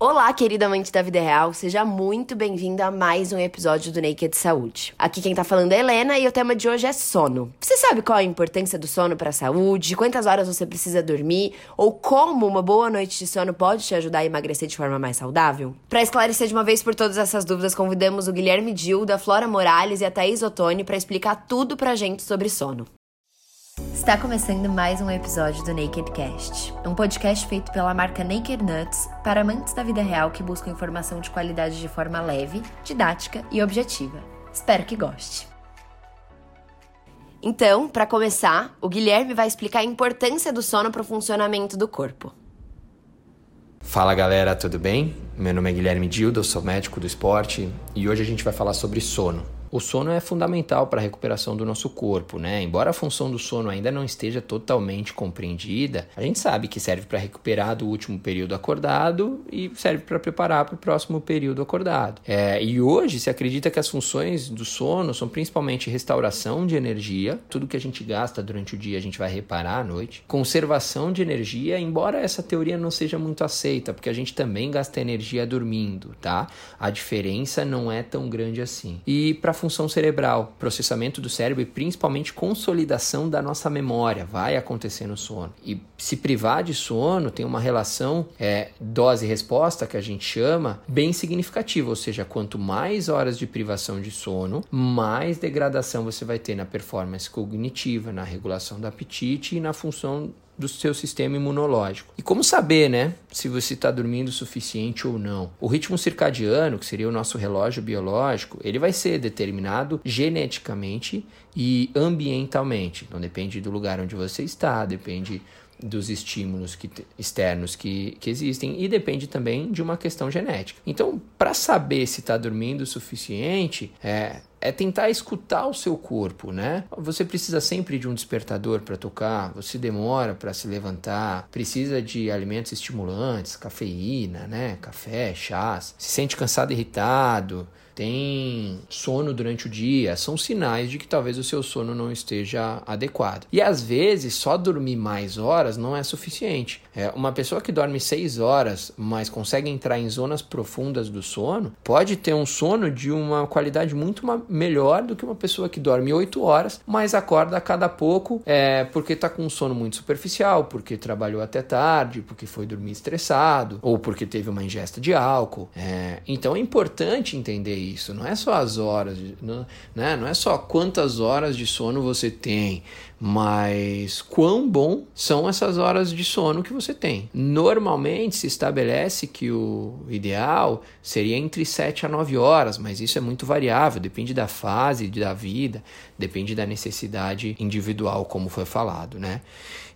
Olá, querida amante da vida real, seja muito bem-vindo a mais um episódio do Naked Saúde. Aqui quem tá falando é Helena e o tema de hoje é sono. Você sabe qual a importância do sono para a saúde? Quantas horas você precisa dormir? Ou como uma boa noite de sono pode te ajudar a emagrecer de forma mais saudável? Para esclarecer de uma vez por todas essas dúvidas, convidamos o Guilherme Dil, da Flora Morales e a Thaís Ottoni para explicar tudo pra gente sobre sono. Está começando mais um episódio do Naked Cast, um podcast feito pela marca Naked Nuts para amantes da vida real que buscam informação de qualidade de forma leve, didática e objetiva. Espero que goste. Então, para começar, o Guilherme vai explicar a importância do sono para o funcionamento do corpo. Fala galera, tudo bem? Meu nome é Guilherme Dildo, eu sou médico do esporte e hoje a gente vai falar sobre sono. O sono é fundamental para a recuperação do nosso corpo, né? Embora a função do sono ainda não esteja totalmente compreendida, a gente sabe que serve para recuperar do último período acordado e serve para preparar para o próximo período acordado. É, e hoje se acredita que as funções do sono são principalmente restauração de energia, tudo que a gente gasta durante o dia a gente vai reparar à noite, conservação de energia, embora essa teoria não seja muito aceita, porque a gente também gasta energia dormindo, tá? A diferença não é tão grande assim. E para função cerebral, processamento do cérebro e principalmente consolidação da nossa memória vai acontecer no sono. E se privar de sono tem uma relação é, dose-resposta que a gente chama bem significativa, ou seja, quanto mais horas de privação de sono, mais degradação você vai ter na performance cognitiva, na regulação do apetite e na função do seu sistema imunológico. E como saber, né, se você está dormindo o suficiente ou não? O ritmo circadiano, que seria o nosso relógio biológico, ele vai ser determinado geneticamente e ambientalmente. Então depende do lugar onde você está, depende dos estímulos que, externos que, que existem e depende também de uma questão genética. Então, para saber se está dormindo o suficiente, é, é tentar escutar o seu corpo, né? Você precisa sempre de um despertador para tocar, você demora para se levantar, precisa de alimentos estimulantes, cafeína, né? Café, chás, se sente cansado, irritado, tem sono durante o dia, são sinais de que talvez o seu sono não esteja adequado. E às vezes só dormir mais horas não é suficiente. É, uma pessoa que dorme 6 horas, mas consegue entrar em zonas profundas do sono, pode ter um sono de uma qualidade muito melhor do que uma pessoa que dorme 8 horas, mas acorda a cada pouco é, porque está com um sono muito superficial, porque trabalhou até tarde, porque foi dormir estressado, ou porque teve uma ingesta de álcool. É, então é importante entender isso. Não é só as horas, não, né? não é só quantas horas de sono você tem, mas quão bom são essas horas de sono que você tem. Normalmente se estabelece que o ideal seria entre 7 a 9 horas, mas isso é muito variável, depende da fase da vida, depende da necessidade individual, como foi falado, né?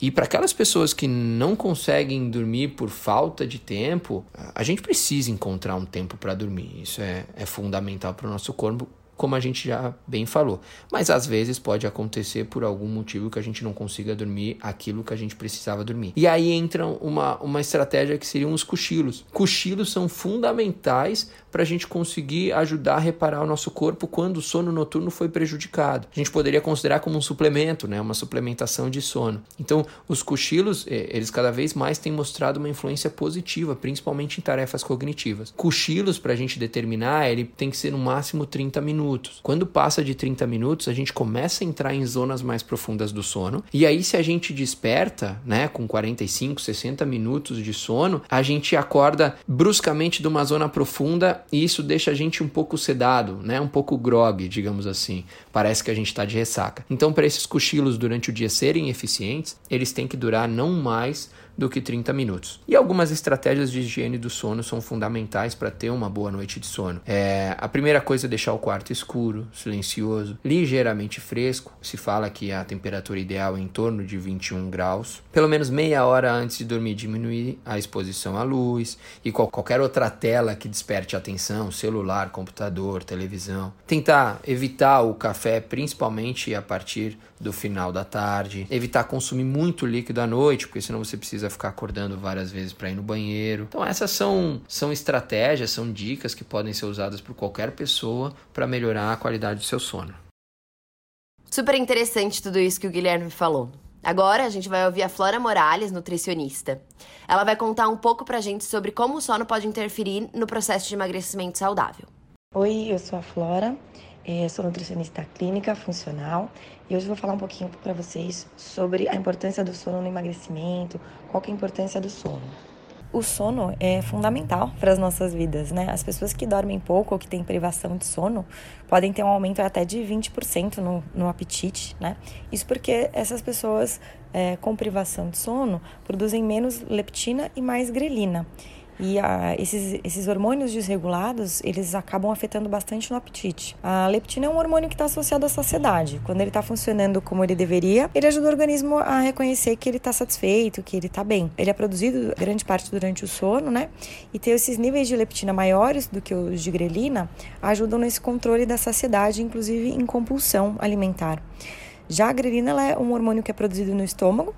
E para aquelas pessoas que não conseguem dormir por falta de tempo, a gente precisa encontrar um tempo para dormir. Isso é, é fundamental para o nosso corpo, como a gente já bem falou. Mas às vezes pode acontecer por algum motivo que a gente não consiga dormir aquilo que a gente precisava dormir. E aí entra uma, uma estratégia que seriam os cochilos. Cochilos são fundamentais para a gente conseguir ajudar a reparar o nosso corpo quando o sono noturno foi prejudicado. A gente poderia considerar como um suplemento, né? uma suplementação de sono. Então, os cochilos, eles cada vez mais têm mostrado uma influência positiva, principalmente em tarefas cognitivas. Cochilos, para a gente determinar, ele tem que ser no máximo 30 minutos minutos. Quando passa de 30 minutos, a gente começa a entrar em zonas mais profundas do sono. E aí, se a gente desperta, né, com 45, 60 minutos de sono, a gente acorda bruscamente de uma zona profunda e isso deixa a gente um pouco sedado, né, um pouco grog, digamos assim. Parece que a gente está de ressaca. Então, para esses cochilos durante o dia serem eficientes, eles têm que durar não mais do que 30 minutos. E algumas estratégias de higiene do sono são fundamentais para ter uma boa noite de sono. É, a primeira coisa é deixar o quarto escuro, silencioso, ligeiramente fresco. Se fala que a temperatura ideal é em torno de 21 graus. Pelo menos meia hora antes de dormir, diminuir a exposição à luz e qualquer outra tela que desperte atenção, celular, computador, televisão. Tentar evitar o café, principalmente a partir do final da tarde. Evitar consumir muito líquido à noite, porque senão você precisa ficar acordando várias vezes para ir no banheiro. Então essas são, são estratégias, são dicas que podem ser usadas por qualquer pessoa para melhorar a qualidade do seu sono. Super interessante tudo isso que o Guilherme falou. Agora a gente vai ouvir a Flora Morales, nutricionista. Ela vai contar um pouco pra gente sobre como o sono pode interferir no processo de emagrecimento saudável. Oi, eu sou a Flora, eh, sou nutricionista clínica funcional e hoje vou falar um pouquinho para vocês sobre a importância do sono no emagrecimento, qual é a importância do sono. O sono é fundamental para as nossas vidas, né? As pessoas que dormem pouco ou que têm privação de sono podem ter um aumento até de 20% no, no apetite, né? Isso porque essas pessoas é, com privação de sono produzem menos leptina e mais grelina. E esses, esses hormônios desregulados, eles acabam afetando bastante no apetite. A leptina é um hormônio que está associado à saciedade. Quando ele está funcionando como ele deveria, ele ajuda o organismo a reconhecer que ele está satisfeito, que ele está bem. Ele é produzido grande parte durante o sono, né? E ter esses níveis de leptina maiores do que os de grelina ajudam nesse controle da saciedade, inclusive em compulsão alimentar. Já a grelina é um hormônio que é produzido no estômago,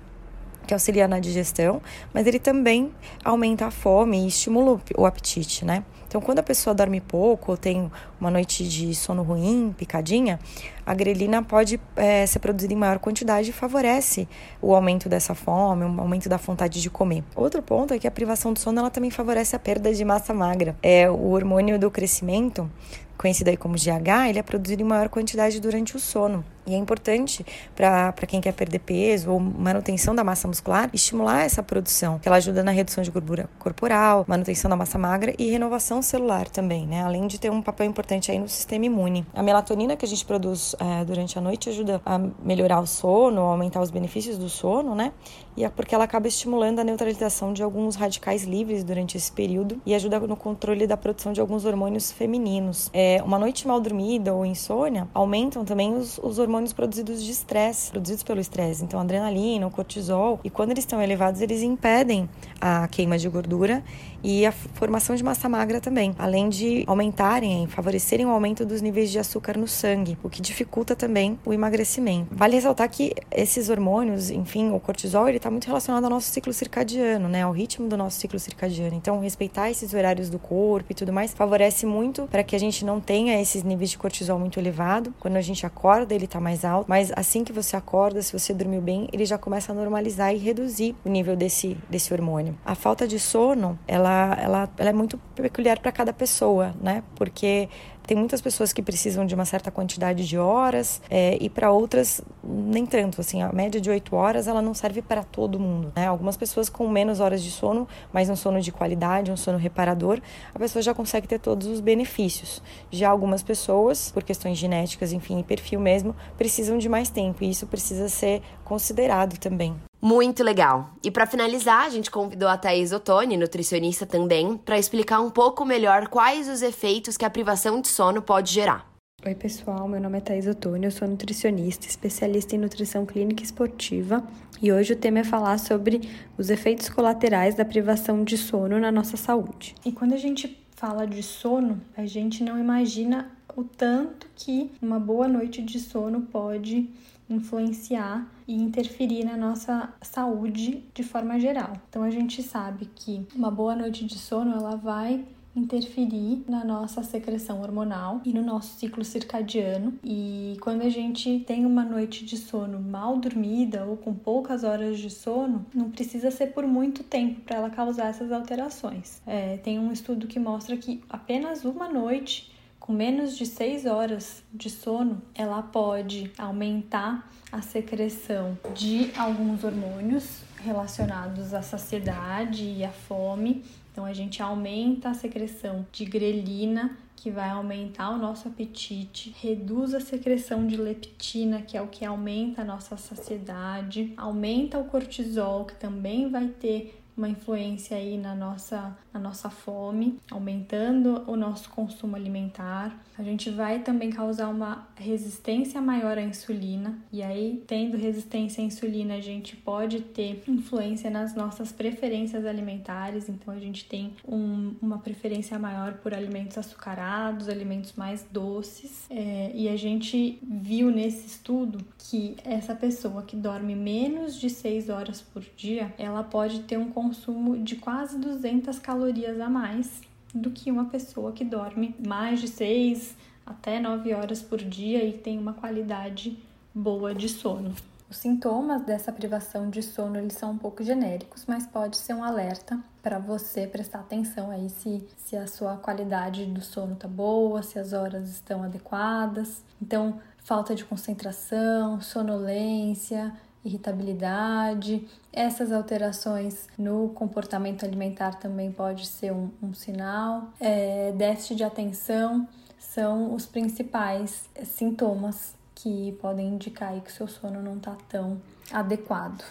que auxilia na digestão, mas ele também aumenta a fome e estimula o apetite, né? Então, quando a pessoa dorme pouco ou tem uma noite de sono ruim, picadinha, a grelina pode é, ser produzida em maior quantidade e favorece o aumento dessa fome, o aumento da vontade de comer. Outro ponto é que a privação do sono ela também favorece a perda de massa magra. É o hormônio do crescimento conhecido aí como GH, ele é produzido em maior quantidade durante o sono. E é importante para quem quer perder peso ou manutenção da massa muscular, estimular essa produção, que ela ajuda na redução de gordura corporal, manutenção da massa magra e renovação celular também, né? Além de ter um papel importante aí no sistema imune. A melatonina que a gente produz é, durante a noite ajuda a melhorar o sono, aumentar os benefícios do sono, né? E é porque ela acaba estimulando a neutralização de alguns radicais livres durante esse período e ajuda no controle da produção de alguns hormônios femininos. É, uma noite mal dormida ou insônia aumentam também os, os hormônios produzidos de estresse, produzidos pelo estresse. Então, adrenalina, cortisol. E quando eles estão elevados, eles impedem a queima de gordura e a formação de massa magra também, além de aumentarem, favorecerem o aumento dos níveis de açúcar no sangue, o que dificulta também o emagrecimento. Vale ressaltar que esses hormônios, enfim, o cortisol, ele está muito relacionado ao nosso ciclo circadiano, né, ao ritmo do nosso ciclo circadiano. Então, respeitar esses horários do corpo e tudo mais favorece muito para que a gente não tenha esses níveis de cortisol muito elevado. Quando a gente acorda, ele está mais alto, mas assim que você acorda, se você dormiu bem, ele já começa a normalizar e reduzir o nível desse, desse hormônio. A falta de sono, ela ela, ela é muito peculiar para cada pessoa, né? Porque tem muitas pessoas que precisam de uma certa quantidade de horas é, e para outras nem tanto. Assim, a média de oito horas ela não serve para todo mundo. Né? Algumas pessoas com menos horas de sono, mas um sono de qualidade, um sono reparador, a pessoa já consegue ter todos os benefícios. Já algumas pessoas, por questões genéticas, enfim, e perfil mesmo, precisam de mais tempo e isso precisa ser considerado também. Muito legal. E para finalizar, a gente convidou a Thais Ottoni, nutricionista também, para explicar um pouco melhor quais os efeitos que a privação de sono pode gerar. Oi, pessoal. Meu nome é Thais Ottoni, eu sou nutricionista, especialista em nutrição clínica esportiva, e hoje o tema é falar sobre os efeitos colaterais da privação de sono na nossa saúde. E quando a gente fala de sono, a gente não imagina o tanto que uma boa noite de sono pode influenciar e interferir na nossa saúde de forma geral. Então a gente sabe que uma boa noite de sono ela vai interferir na nossa secreção hormonal e no nosso ciclo circadiano. E quando a gente tem uma noite de sono mal dormida ou com poucas horas de sono, não precisa ser por muito tempo para ela causar essas alterações. É, tem um estudo que mostra que apenas uma noite com menos de 6 horas de sono, ela pode aumentar a secreção de alguns hormônios relacionados à saciedade e à fome. Então, a gente aumenta a secreção de grelina, que vai aumentar o nosso apetite, reduz a secreção de leptina, que é o que aumenta a nossa saciedade, aumenta o cortisol, que também vai ter uma influência aí na nossa, na nossa fome, aumentando o nosso consumo alimentar. A gente vai também causar uma resistência maior à insulina, e aí, tendo resistência à insulina, a gente pode ter influência nas nossas preferências alimentares, então a gente tem um, uma preferência maior por alimentos açucarados, alimentos mais doces, é, e a gente viu nesse estudo que essa pessoa que dorme menos de 6 horas por dia, ela pode ter um consumo de quase 200 calorias a mais do que uma pessoa que dorme mais de 6 até 9 horas por dia e tem uma qualidade boa de sono. Os sintomas dessa privação de sono eles são um pouco genéricos, mas pode ser um alerta para você prestar atenção aí se, se a sua qualidade do sono tá boa, se as horas estão adequadas. Então, falta de concentração, sonolência, irritabilidade. Essas alterações no comportamento alimentar também pode ser um, um sinal. É, déficit de atenção são os principais sintomas que podem indicar que o seu sono não está tão adequado.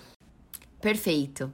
Perfeito.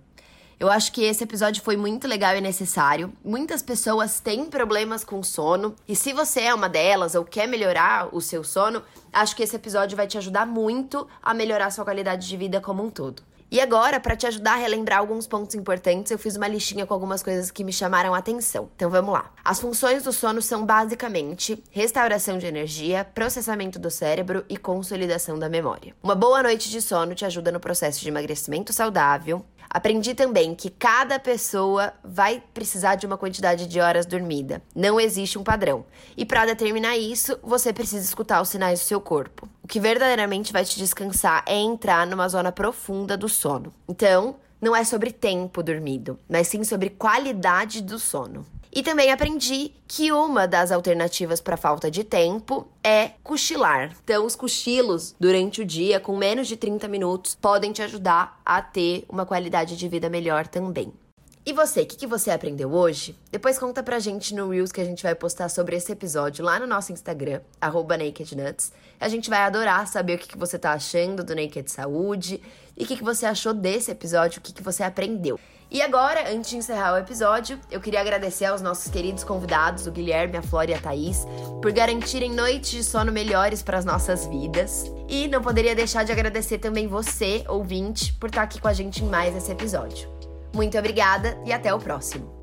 Eu acho que esse episódio foi muito legal e necessário. Muitas pessoas têm problemas com sono, e se você é uma delas ou quer melhorar o seu sono, acho que esse episódio vai te ajudar muito a melhorar a sua qualidade de vida como um todo. E agora, para te ajudar a relembrar alguns pontos importantes, eu fiz uma listinha com algumas coisas que me chamaram a atenção. Então vamos lá. As funções do sono são basicamente restauração de energia, processamento do cérebro e consolidação da memória. Uma boa noite de sono te ajuda no processo de emagrecimento saudável, Aprendi também que cada pessoa vai precisar de uma quantidade de horas dormida. Não existe um padrão. E para determinar isso, você precisa escutar os sinais do seu corpo. O que verdadeiramente vai te descansar é entrar numa zona profunda do sono. Então, não é sobre tempo dormido, mas sim sobre qualidade do sono. E também aprendi que uma das alternativas para falta de tempo é cochilar. Então, os cochilos durante o dia, com menos de 30 minutos, podem te ajudar a ter uma qualidade de vida melhor também. E você, o que, que, você aprendeu hoje? Depois conta pra gente no Reels que a gente vai postar sobre esse episódio lá no nosso Instagram, NakedNuts. A gente vai adorar saber o que, que você tá achando do Naked Saúde e o que, que você achou desse episódio, o que, que você aprendeu. E agora, antes de encerrar o episódio, eu queria agradecer aos nossos queridos convidados, o Guilherme, a Flora e a Thaís, por garantirem noites de sono melhores para as nossas vidas. E não poderia deixar de agradecer também você, ouvinte, por estar aqui com a gente em mais esse episódio. Muito obrigada e até o próximo.